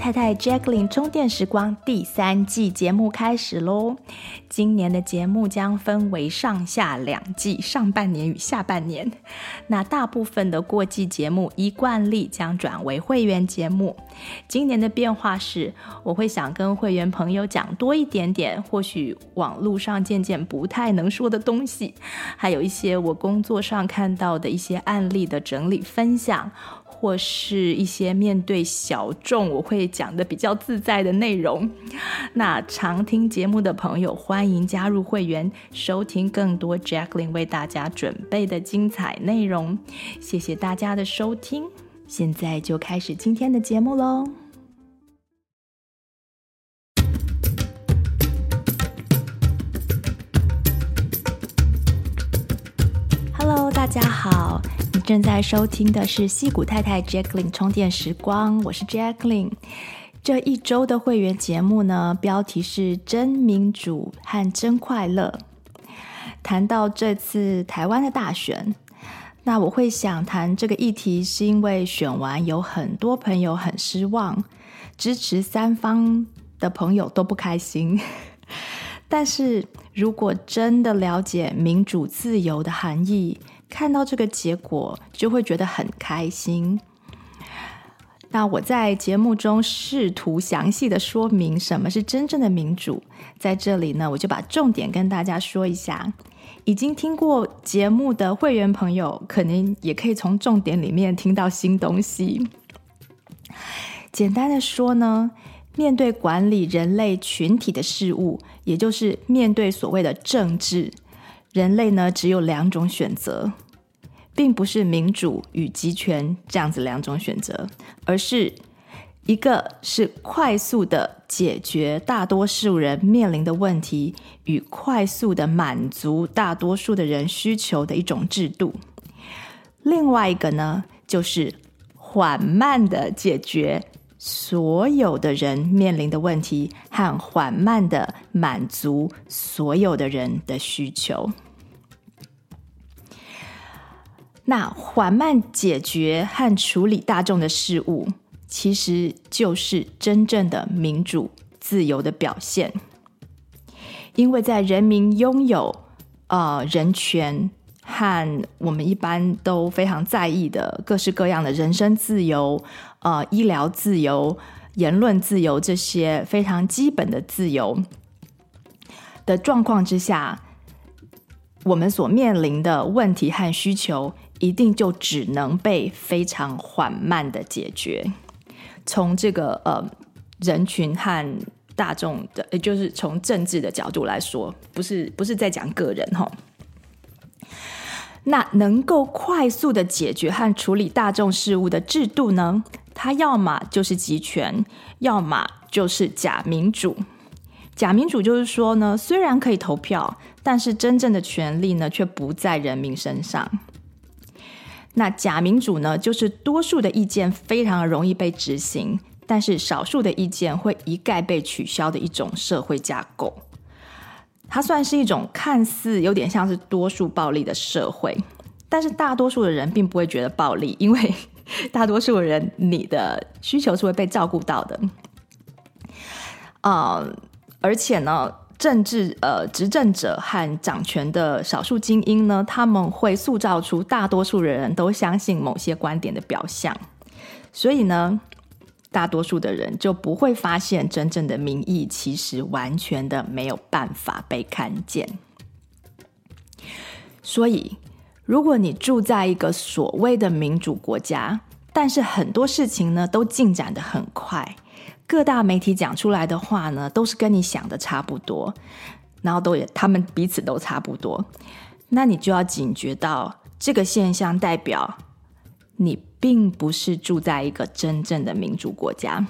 太太 Jacqueline 充电时光第三季节目开始喽！今年的节目将分为上下两季，上半年与下半年。那大部分的过季节目依惯例将转为会员节目。今年的变化是，我会想跟会员朋友讲多一点点，或许网络上渐渐不太能说的东西，还有一些我工作上看到的一些案例的整理分享。或是一些面对小众，我会讲的比较自在的内容。那常听节目的朋友，欢迎加入会员，收听更多 Jacqueline 为大家准备的精彩内容。谢谢大家的收听，现在就开始今天的节目喽。大家好。正在收听的是西谷太太 Jacqueline 充电时光，我是 Jacqueline。这一周的会员节目呢，标题是“真民主和真快乐”。谈到这次台湾的大选，那我会想谈这个议题，是因为选完有很多朋友很失望，支持三方的朋友都不开心。但是如果真的了解民主自由的含义，看到这个结果，就会觉得很开心。那我在节目中试图详细的说明什么是真正的民主，在这里呢，我就把重点跟大家说一下。已经听过节目的会员朋友，可能也可以从重点里面听到新东西。简单的说呢，面对管理人类群体的事物，也就是面对所谓的政治。人类呢，只有两种选择，并不是民主与集权这样子两种选择，而是一个是快速的解决大多数人面临的问题与快速的满足大多数的人需求的一种制度；另外一个呢，就是缓慢的解决。所有的人面临的问题和缓慢的满足所有的人的需求。那缓慢解决和处理大众的事物，其实就是真正的民主自由的表现。因为在人民拥有呃人权和我们一般都非常在意的各式各样的人身自由。呃，医疗自由、言论自由这些非常基本的自由的状况之下，我们所面临的问题和需求，一定就只能被非常缓慢的解决。从这个呃人群和大众的，也就是从政治的角度来说，不是不是在讲个人哈。那能够快速的解决和处理大众事务的制度呢？它要么就是集权，要么就是假民主。假民主就是说呢，虽然可以投票，但是真正的权力呢，却不在人民身上。那假民主呢，就是多数的意见非常容易被执行，但是少数的意见会一概被取消的一种社会架构。它算是一种看似有点像是多数暴力的社会，但是大多数的人并不会觉得暴力，因为。大多数人，你的需求是会被照顾到的，啊、而且呢，政治呃执政者和掌权的少数精英呢，他们会塑造出大多数人都相信某些观点的表象，所以呢，大多数的人就不会发现真正的民意其实完全的没有办法被看见，所以。如果你住在一个所谓的民主国家，但是很多事情呢都进展得很快，各大媒体讲出来的话呢都是跟你想的差不多，然后都也他们彼此都差不多，那你就要警觉到这个现象代表你并不是住在一个真正的民主国家。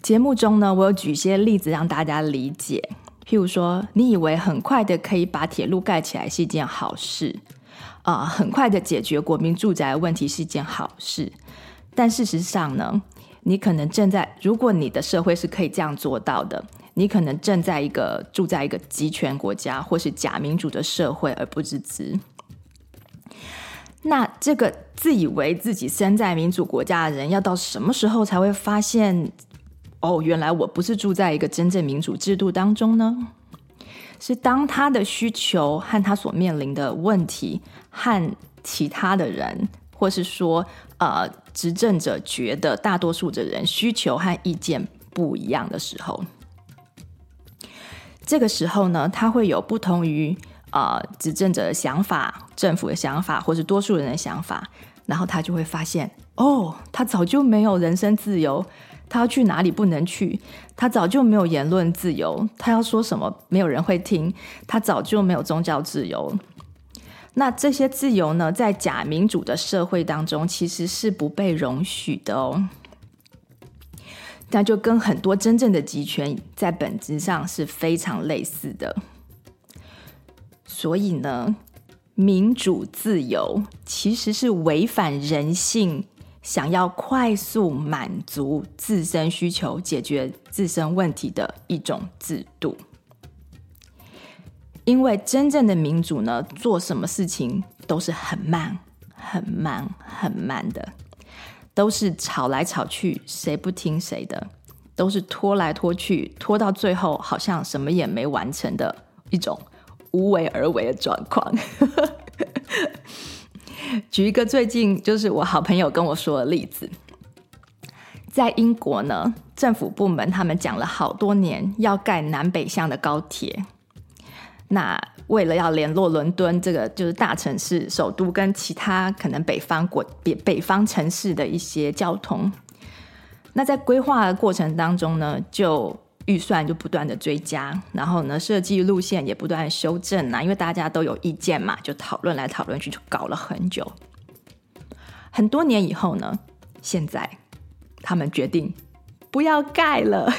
节目中呢，我有举一些例子让大家理解。譬如说，你以为很快的可以把铁路盖起来是一件好事，啊、很快的解决国民住宅问题是一件好事，但事实上呢，你可能正在，如果你的社会是可以这样做到的，你可能正在一个住在一个集权国家或是假民主的社会而不自知。那这个自以为自己身在民主国家的人，要到什么时候才会发现，哦，原来我不是住在一个真正民主制度当中呢？是当他的需求和他所面临的问题和其他的人，或是说，呃，执政者觉得大多数的人需求和意见不一样的时候，这个时候呢，他会有不同于。啊、执政者的想法、政府的想法，或是多数人的想法，然后他就会发现，哦，他早就没有人身自由，他要去哪里不能去，他早就没有言论自由，他要说什么没有人会听，他早就没有宗教自由。那这些自由呢，在假民主的社会当中，其实是不被容许的哦。那就跟很多真正的集权在本质上是非常类似的。所以呢，民主自由其实是违反人性，想要快速满足自身需求、解决自身问题的一种制度。因为真正的民主呢，做什么事情都是很慢、很慢、很慢的，都是吵来吵去，谁不听谁的，都是拖来拖去，拖到最后好像什么也没完成的一种。无为而为的状况。举一个最近就是我好朋友跟我说的例子，在英国呢，政府部门他们讲了好多年要盖南北向的高铁。那为了要联络伦敦这个就是大城市首都跟其他可能北方国北北方城市的一些交通，那在规划的过程当中呢，就。预算就不断的追加，然后呢，设计路线也不断修正啊，因为大家都有意见嘛，就讨论来讨论去，就搞了很久。很多年以后呢，现在他们决定不要盖了，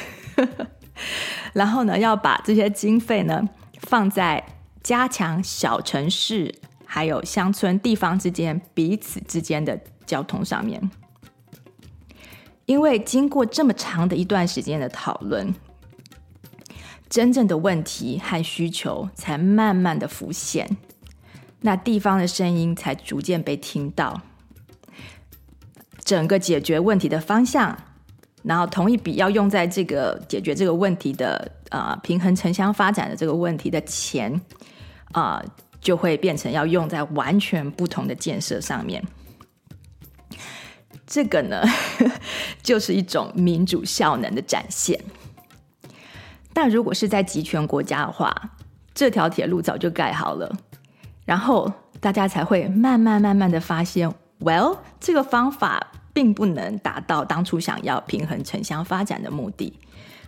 然后呢，要把这些经费呢放在加强小城市还有乡村地方之间彼此之间的交通上面，因为经过这么长的一段时间的讨论。真正的问题和需求才慢慢的浮现，那地方的声音才逐渐被听到，整个解决问题的方向，然后同一笔要用在这个解决这个问题的啊、呃、平衡城乡发展的这个问题的钱啊、就会变成要用在完全不同的建设上面。这个呢，就是一种民主效能的展现。但如果是在集权国家的话，这条铁路早就盖好了，然后大家才会慢慢慢慢的发现，Well，这个方法并不能达到当初想要平衡城乡发展的目的。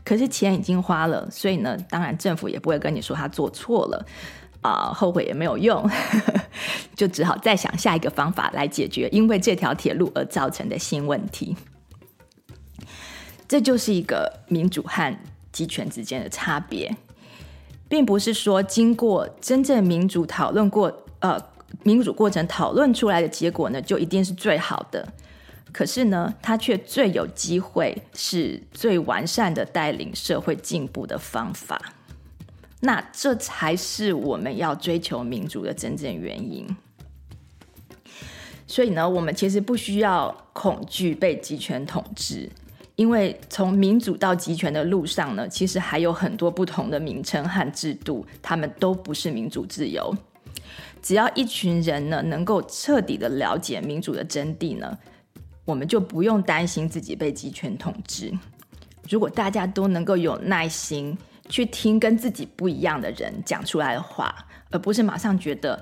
可是钱已经花了，所以呢，当然政府也不会跟你说他做错了，啊、后悔也没有用，就只好再想下一个方法来解决因为这条铁路而造成的新问题。这就是一个民主和集权之间的差别，并不是说经过真正民主讨论过，呃，民主过程讨论出来的结果呢，就一定是最好的。可是呢，它却最有机会是最完善的带领社会进步的方法。那这才是我们要追求民主的真正原因。所以呢，我们其实不需要恐惧被集权统治。因为从民主到集权的路上呢，其实还有很多不同的名称和制度，他们都不是民主自由。只要一群人呢，能够彻底的了解民主的真谛呢，我们就不用担心自己被集权统治。如果大家都能够有耐心去听跟自己不一样的人讲出来的话，而不是马上觉得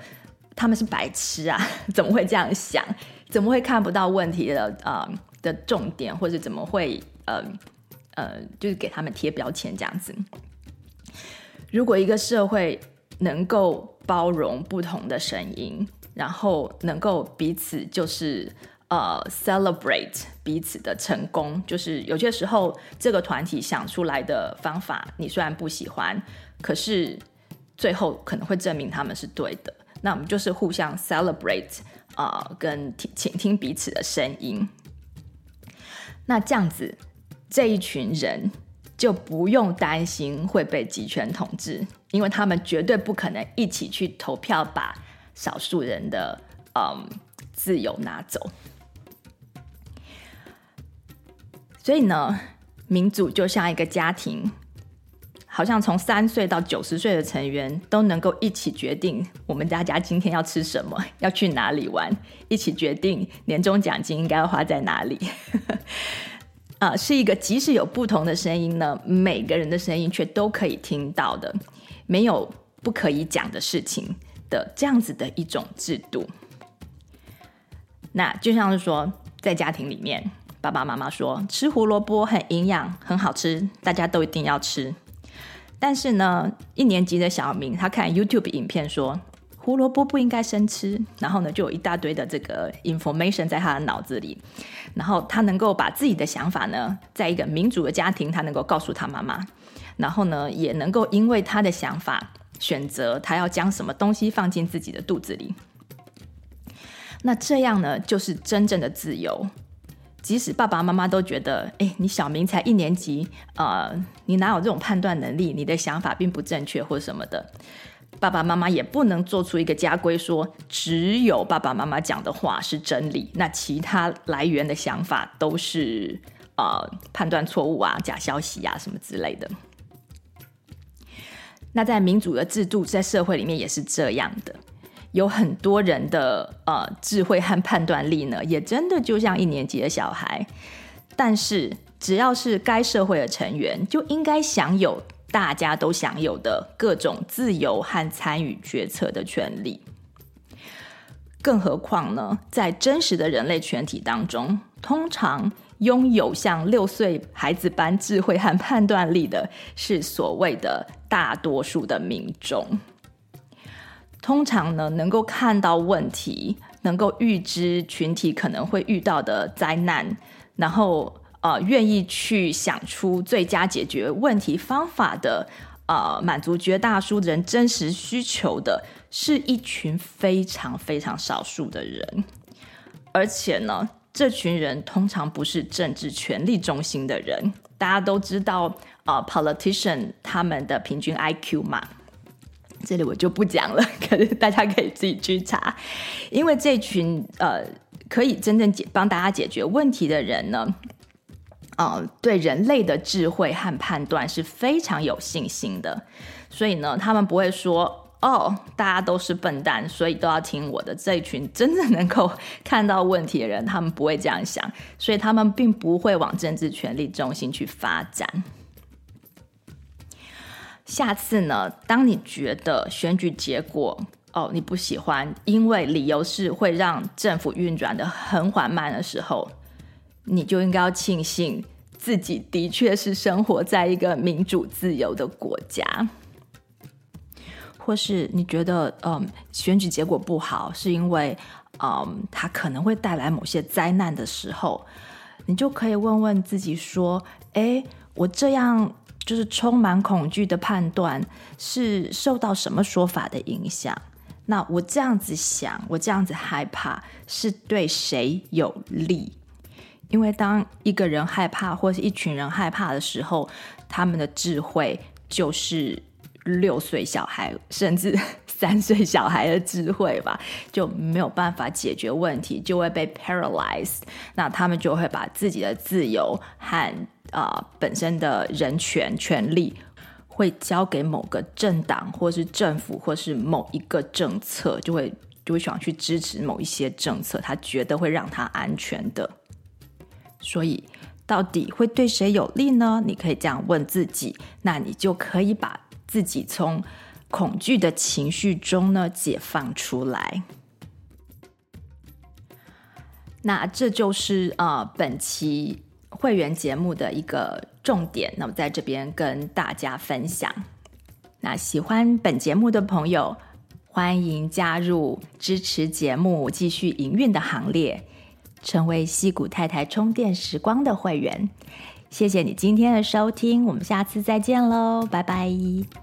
他们是白痴啊，怎么会这样想？怎么会看不到问题的啊？的重点，或者怎么会呃呃，就是给他们贴标签这样子。如果一个社会能够包容不同的声音，然后能够彼此就是呃 celebrate 彼此的成功，就是有些时候这个团体想出来的方法，你虽然不喜欢，可是最后可能会证明他们是对的。那我们就是互相 celebrate 啊、跟听倾听彼此的声音。那这样子，这一群人就不用担心会被集权统治，因为他们绝对不可能一起去投票，把少数人的嗯自由拿走。所以呢，民主就像一个家庭。好像从三岁到九十岁的成员都能够一起决定我们大家今天要吃什么，要去哪里玩，一起决定年终奖金应该要花在哪里。啊，是一个即使有不同的声音呢，每个人的声音却都可以听到的，没有不可以讲的事情的这样子的一种制度。那就像是说，在家庭里面，爸爸妈妈说吃胡萝卜很营养，很好吃，大家都一定要吃。但是呢，一年级的小明他看 YouTube 影片说胡萝卜不应该生吃，然后呢就有一大堆的这个 information 在他的脑子里，然后他能够把自己的想法呢，在一个民主的家庭，他能够告诉他妈妈，然后呢也能够因为他的想法选择他要将什么东西放进自己的肚子里，那这样呢就是真正的自由。即使爸爸妈妈都觉得，哎，你小明才一年级，呃，你哪有这种判断能力？你的想法并不正确，或什么的，爸爸妈妈也不能做出一个家规，说只有爸爸妈妈讲的话是真理，那其他来源的想法都是呃判断错误啊、假消息啊什么之类的。那在民主的制度，在社会里面也是这样的。有很多人的呃智慧和判断力呢，也真的就像一年级的小孩。但是只要是该社会的成员，就应该享有大家都享有的各种自由和参与决策的权利。更何况呢，在真实的人类群体当中，通常拥有像六岁孩子般智慧和判断力的，是所谓的大多数的民众。通常呢，能够看到问题，能够预知群体可能会遇到的灾难，然后呃，愿意去想出最佳解决问题方法的，呃，满足绝大多数人真实需求的，是一群非常非常少数的人。而且呢，这群人通常不是政治权力中心的人。大家都知道，呃，politician 他们的平均 IQ 嘛。这里我就不讲了，可是大家可以自己去查，因为这群呃可以真正解帮大家解决问题的人呢，呃，对人类的智慧和判断是非常有信心的，所以呢，他们不会说哦，大家都是笨蛋，所以都要听我的。这一群真正能够看到问题的人，他们不会这样想，所以他们并不会往政治权力中心去发展。下次呢，当你觉得选举结果哦你不喜欢，因为理由是会让政府运转的很缓慢的时候，你就应该要庆幸自己的确是生活在一个民主自由的国家。或是你觉得嗯选举结果不好，是因为嗯它可能会带来某些灾难的时候，你就可以问问自己说：诶，我这样。就是充满恐惧的判断是受到什么说法的影响？那我这样子想，我这样子害怕，是对谁有利？因为当一个人害怕，或是一群人害怕的时候，他们的智慧就是六岁小孩，甚至三岁小孩的智慧吧，就没有办法解决问题，就会被 paralyzed。那他们就会把自己的自由和啊、本身的人权权利会交给某个政党，或是政府，或是某一个政策，就会就会想去支持某一些政策，他觉得会让他安全的。所以，到底会对谁有利呢？你可以这样问自己，那你就可以把自己从恐惧的情绪中呢解放出来。那这就是、呃，本期。会员节目的一个重点，那么在这边跟大家分享。那喜欢本节目的朋友，欢迎加入支持节目继续营运的行列，成为西谷太太充电时光的会员。谢谢你今天的收听，我们下次再见喽，拜拜。